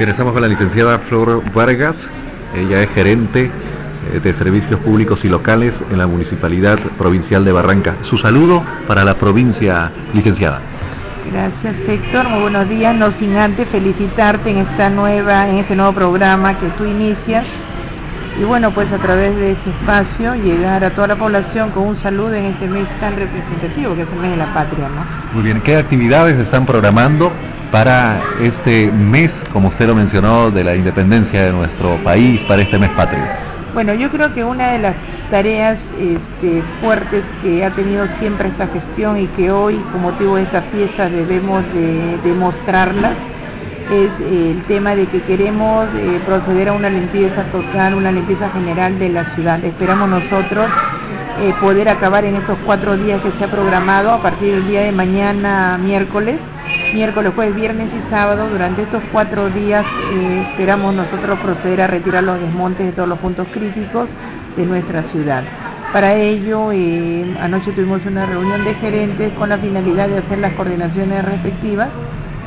Bien, estamos con la licenciada Flor Vargas, ella es gerente eh, de servicios públicos y locales en la Municipalidad Provincial de Barranca. Su saludo para la provincia, licenciada. Gracias Héctor, muy buenos días, no sin antes felicitarte en esta nueva, en este nuevo programa que tú inicias y bueno pues a través de este espacio llegar a toda la población con un saludo en este mes tan representativo que es el mes de la patria, ¿no? Muy bien, ¿qué actividades están programando para este mes, como usted lo mencionó, de la independencia de nuestro país, para este mes patria? Bueno, yo creo que una de las tareas este, fuertes que ha tenido siempre esta gestión y que hoy, con motivo de esta fiesta, debemos de demostrarlas, es el tema de que queremos eh, proceder a una limpieza total, una limpieza general de la ciudad. Esperamos nosotros eh, poder acabar en estos cuatro días que se ha programado a partir del día de mañana, miércoles, miércoles, jueves, viernes y sábado. Durante estos cuatro días eh, esperamos nosotros proceder a retirar los desmontes de todos los puntos críticos de nuestra ciudad. Para ello, anoche tuvimos una reunión de gerentes con la finalidad de hacer las coordinaciones respectivas,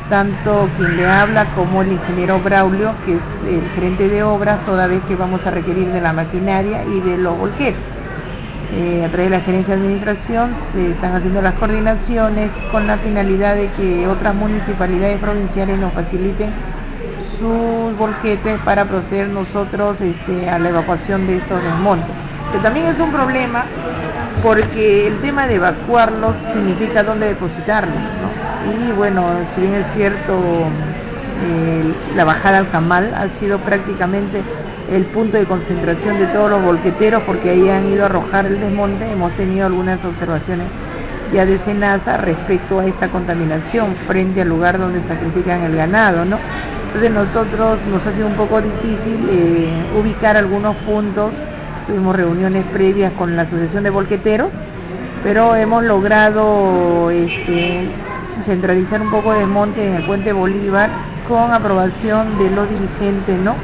tanto quien le habla como el ingeniero Braulio, que es el gerente de obras, toda vez que vamos a requerir de la maquinaria y de los volquetes. Eh, a través de la gerencia de administración se están haciendo las coordinaciones con la finalidad de que otras municipalidades provinciales nos faciliten sus volquetes para proceder nosotros este, a la evacuación de estos desmontes. Que también es un problema porque el tema de evacuarlos significa dónde depositarlos. Y bueno, si bien es cierto, la bajada al Camal ha sido prácticamente el punto de concentración de todos los volqueteros porque ahí han ido a arrojar el desmonte. Hemos tenido algunas observaciones ya de Senasa respecto a esta contaminación frente al lugar donde sacrifican el ganado, ¿no? Entonces nosotros nos ha sido un poco difícil eh, ubicar algunos puntos, tuvimos reuniones previas con la Asociación de Volqueteros, pero hemos logrado este, centralizar un poco de monte en el puente Bolívar con aprobación de los dirigentes, ¿no?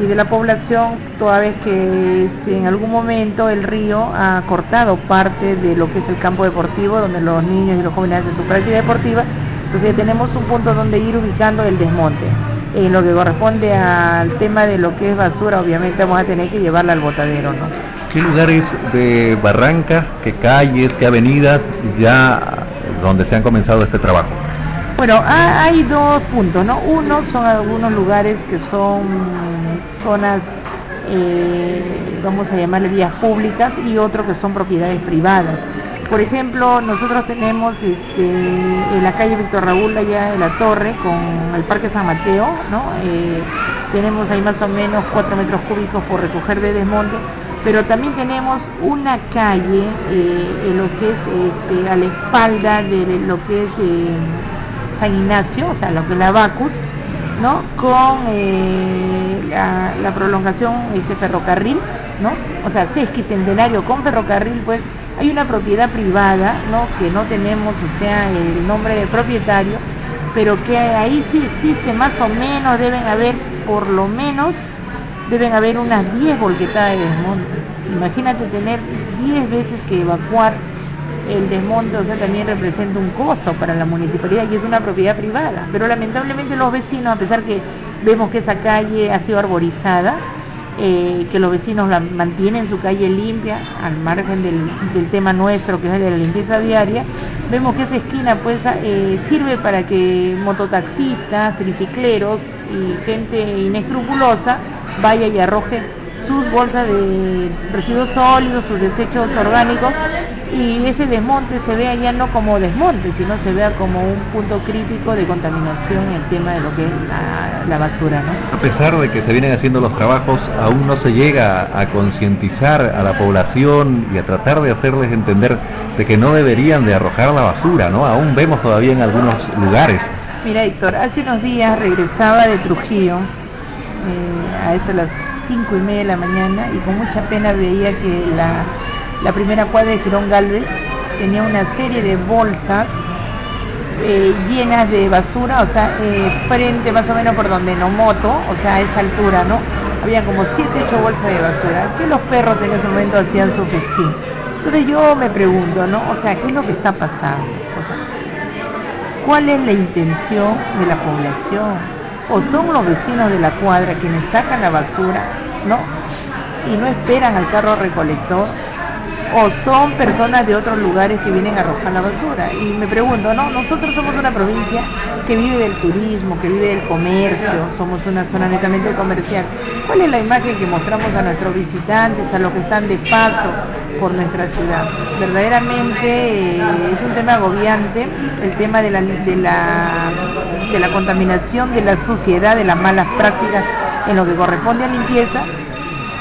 y de la población, toda vez que en algún momento el río ha cortado parte de lo que es el campo deportivo, donde los niños y los jóvenes hacen su práctica deportiva, entonces tenemos un punto donde ir ubicando el desmonte. En lo que corresponde al tema de lo que es basura, obviamente vamos a tener que llevarla al botadero, ¿no? ¿Qué lugares de Barranca, qué calles, qué avenidas ya donde se han comenzado este trabajo? Bueno, hay dos puntos, ¿no? Uno son algunos lugares que son zonas, eh, vamos a llamarle vías públicas, y otro que son propiedades privadas. Por ejemplo, nosotros tenemos este, en la calle Víctor Raúl, allá en la torre, con el Parque San Mateo, ¿no? Eh, tenemos ahí más o menos 4 metros cúbicos por recoger de desmonte, pero también tenemos una calle eh, en lo que es este, a la espalda de lo que es San Ignacio, o sea, lo que es la Bacus, ¿no? Con eh, la, prolongación este ferrocarril, ¿no? O sea, centenario con ferrocarril, pues hay una propiedad privada, ¿no? Que no tenemos, o sea, el nombre de propietario, pero que ahí sí existe más o menos, deben haber por lo menos, deben haber unas 10 volquetadas de desmonte. Imagínate tener 10 veces que evacuar el desmonte, o sea, también representa un costo para la municipalidad y es una propiedad privada. Pero lamentablemente los vecinos, a pesar que vemos que esa calle ha sido arborizada, eh, que los vecinos la mantienen su calle limpia, al margen del, tema nuestro, que es el de la limpieza diaria, vemos que esa esquina pues eh, sirve para que mototaxistas, tricicleros y gente inescrupulosa vaya y arroje sus bolsas de residuos sólidos, sus desechos orgánicos y ese desmonte se vea ya no como desmonte, sino se vea como un punto crítico de contaminación en el tema de lo que es la, basura. ¿no? A pesar de que se vienen haciendo los trabajos, aún no se llega a concientizar a la población y a tratar de hacerles entender de que no deberían de arrojar la basura, ¿no? Aún vemos todavía en algunos lugares. Mira Héctor, hace unos días regresaba de Trujillo, eh, a eso las cinco y media de la mañana, y con mucha pena veía que la la primera cuadra de Girón Galvez tenía una serie de bolsas eh, llenas de basura, o sea, eh, frente más o menos por donde no moto, o sea, a esa altura, ¿no? Había como 7, 8 bolsas de basura, que los perros en ese momento hacían su festín. Entonces yo me pregunto, ¿no? O sea, ¿qué es lo que está pasando? ¿Cuál es la intención de la población? O son los vecinos de la cuadra quienes sacan la basura, ¿no? Y no esperan al carro recolector, o son personas de otros lugares que vienen a arrojar la basura. Y me pregunto, ¿no? Nosotros somos una provincia que vive del turismo, que vive del comercio, somos una zona netamente comercial. ¿Cuál es la imagen que mostramos a nuestros visitantes, a los que están de paso por nuestra ciudad? Verdaderamente eh, es un tema agobiante, el tema de la, de, la, de la contaminación, de la suciedad, de las malas prácticas en lo que corresponde a limpieza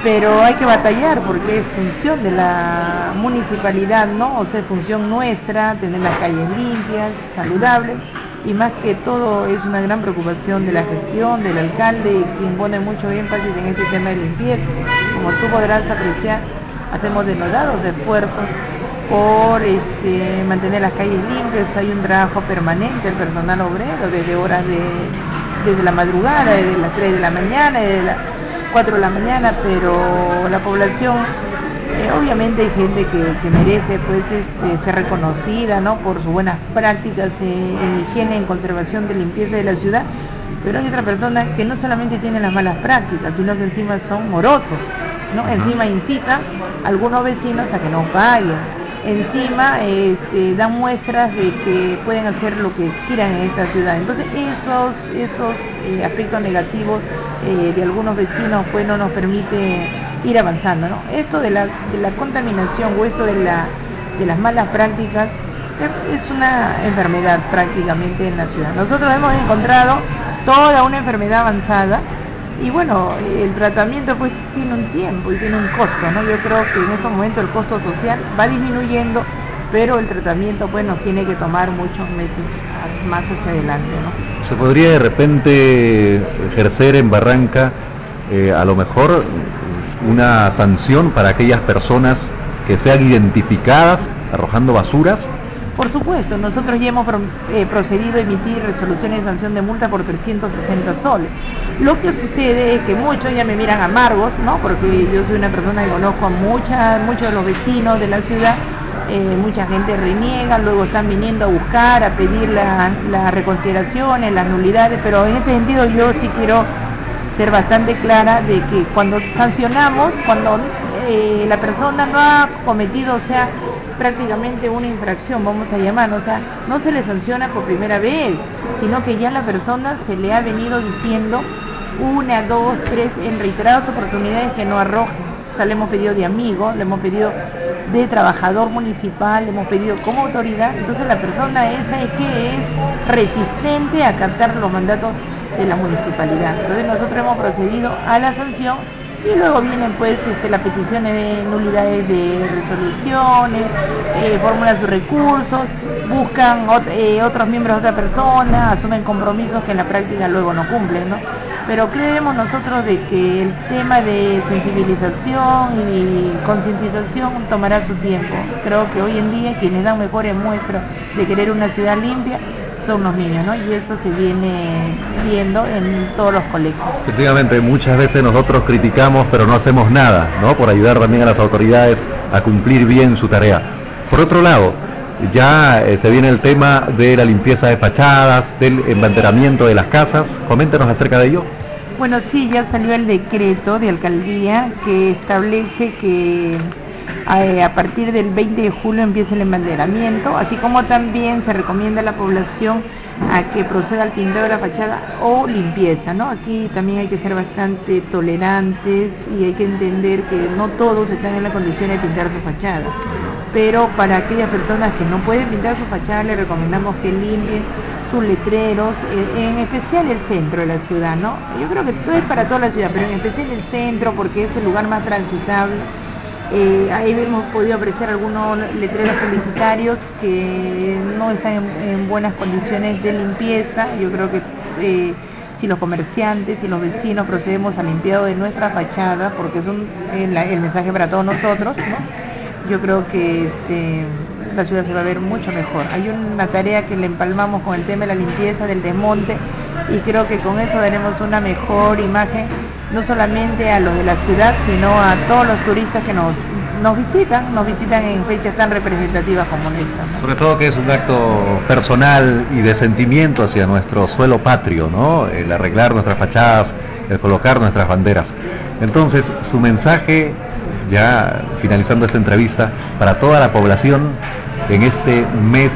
pero hay que batallar porque es función de la municipalidad, ¿no? O sea, es función nuestra tener las calles limpias, saludables y más que todo es una gran preocupación de la gestión, del alcalde, quien pone mucho énfasis en este tema de limpieza. Como tú podrás apreciar, hacemos denodados esfuerzos por este, mantener las calles limpias, hay un trabajo permanente del personal obrero desde horas de, desde la madrugada, desde las 3 de la mañana, desde la 4 de la mañana, pero la población, eh, obviamente hay gente que, merece pues este, ser reconocida ¿no? por sus buenas prácticas en higiene, en conservación de limpieza de la ciudad, pero hay otras personas que no solamente tienen las malas prácticas, sino que encima son morosos, ¿no? encima incitan a algunos vecinos a que no vayan encima este, dan muestras de que pueden hacer lo que quieran en esta ciudad. Entonces esos, esos eh, aspectos negativos eh, de algunos vecinos pues no nos permite ir avanzando. ¿no? Esto de la, de la contaminación o esto de, la, de las malas prácticas es una enfermedad prácticamente en la ciudad. Nosotros hemos encontrado toda una enfermedad avanzada y bueno, el tratamiento pues tiene un tiempo y tiene un costo, ¿no? Yo creo que en estos momentos el costo social va disminuyendo, pero el tratamiento pues nos tiene que tomar muchos meses más hacia adelante, ¿no? ¿Se podría de repente ejercer en Barranca eh, a lo mejor una sanción para aquellas personas que sean identificadas arrojando basuras por supuesto, nosotros ya hemos eh, procedido a emitir resoluciones de sanción de multa por 360 soles. Lo que sucede es que muchos ya me miran amargos, ¿no? Porque yo soy una persona que conozco a muchos de los vecinos de la ciudad, eh, mucha gente reniega, luego están viniendo a buscar, a pedir las reconsideraciones, las nulidades, pero en ese sentido yo sí quiero ser bastante clara de que cuando sancionamos, cuando eh, la persona no ha cometido, o sea, prácticamente una infracción, vamos a llamar, o sea, no se le sanciona por primera vez, sino que ya la persona se le ha venido diciendo una, dos, tres, en reiteradas oportunidades que no arroje. O sea, le hemos pedido de amigo, le hemos pedido de trabajador municipal, le hemos pedido como autoridad, entonces la persona esa es que es resistente a captar los mandatos de la municipalidad. Entonces nosotros hemos procedido a la sanción y luego vienen pues este, las peticiones de nulidades de resoluciones, eh, formulan sus recursos, buscan eh, otros miembros de otra persona, asumen compromisos que en la práctica luego no cumplen, ¿no? Pero creemos nosotros de que el tema de sensibilización y concientización tomará su tiempo. Creo que hoy en día quienes dan mejores muestras de querer una ciudad limpia son los niños, ¿no? Y eso se viene viendo en todos los colegios. Efectivamente, muchas veces nosotros criticamos, pero no hacemos nada, ¿no? Por ayudar también a las autoridades a cumplir bien su tarea. Por otro lado, ya eh, se viene el tema de la limpieza de fachadas, del embanderamiento de las casas. Coméntenos acerca de ello. Bueno, sí, ya salió el decreto de alcaldía que establece que a partir del 20 de julio empieza el embanderamiento, así como también se recomienda a la población a que proceda al pintado de la fachada o limpieza, ¿no? Aquí también hay que ser bastante tolerantes y hay que entender que no todos están en la condición de pintar su fachada, pero para aquellas personas que no pueden pintar su fachada les recomendamos que limpien sus letreros, eh, en especial el centro de la ciudad, ¿no? Yo creo que esto es para toda la ciudad, pero en especial el centro porque es el lugar más transitable eh, ahí hemos podido apreciar algunos letreros publicitarios que no están en, buenas condiciones de limpieza. Yo creo que eh, si los comerciantes y los vecinos procedemos al limpiado de nuestra fachada, porque es un, el, mensaje para todos nosotros, yo creo que este, la ciudad se va a ver mucho mejor. Hay una tarea que le empalmamos con el tema de la limpieza del desmonte y creo que con eso daremos una mejor imagen no solamente a los de la ciudad, sino a todos los turistas que nos nos visitan, nos visitan en fechas tan representativas como esta. Sobre todo que es un acto personal y de sentimiento hacia nuestro suelo patrio, ¿no? El arreglar nuestras fachadas, el colocar nuestras banderas. Entonces, su mensaje, ya finalizando esta entrevista, para toda la población en este mes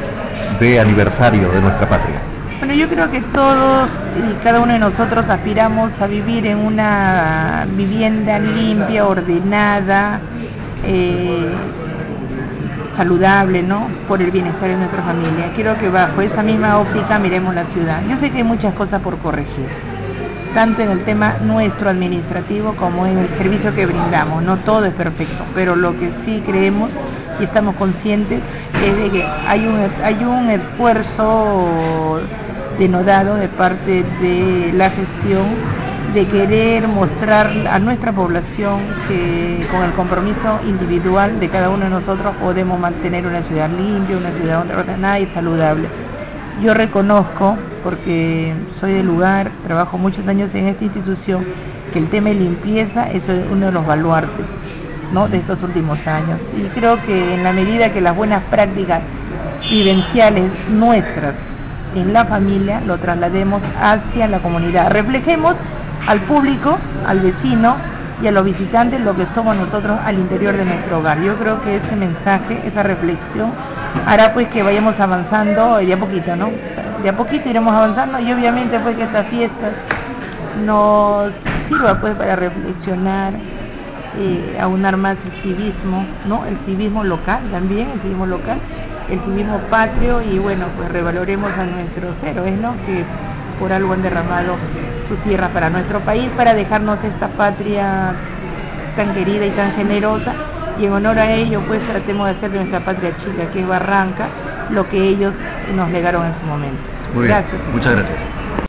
de aniversario de nuestra patria. Bueno, yo creo que todos y cada uno de nosotros aspiramos a vivir en una vivienda limpia, ordenada, eh, saludable, ¿no? Por el bienestar de nuestra familia. Quiero que bajo esa misma óptica miremos la ciudad. Yo sé que hay muchas cosas por corregir, tanto en el tema nuestro administrativo como en el servicio que brindamos. No todo es perfecto, pero lo que sí creemos y estamos conscientes es de que hay un, hay un esfuerzo denodado de parte de la gestión de querer mostrar a nuestra población que con el compromiso individual de cada uno de nosotros podemos mantener una ciudad limpia, una ciudad ordenada y saludable. Yo reconozco, porque soy del lugar, trabajo muchos años en esta institución, que el tema de limpieza es uno de los baluartes ¿no? de estos últimos años. Y creo que en la medida que las buenas prácticas vivenciales nuestras en la familia lo traslademos hacia la comunidad. Reflejemos al público, al vecino y a los visitantes lo que somos nosotros al interior de nuestro hogar. Yo creo que ese mensaje, esa reflexión, hará pues que vayamos avanzando de a poquito, ¿no? De a poquito iremos avanzando y obviamente pues que estas fiestas nos sirva pues para reflexionar, eh, aunar más el civismo, ¿no? El civismo local también, el civismo local, el civismo patrio y bueno, pues revaloremos a nuestros héroes, ¿no? Que por algo han derramado su tierra para nuestro país, para dejarnos esta patria tan querida y tan generosa y en honor a ello pues tratemos de hacer de nuestra patria chica que es Barranca lo que ellos nos legaron en su momento. Muy gracias. Muchas gracias.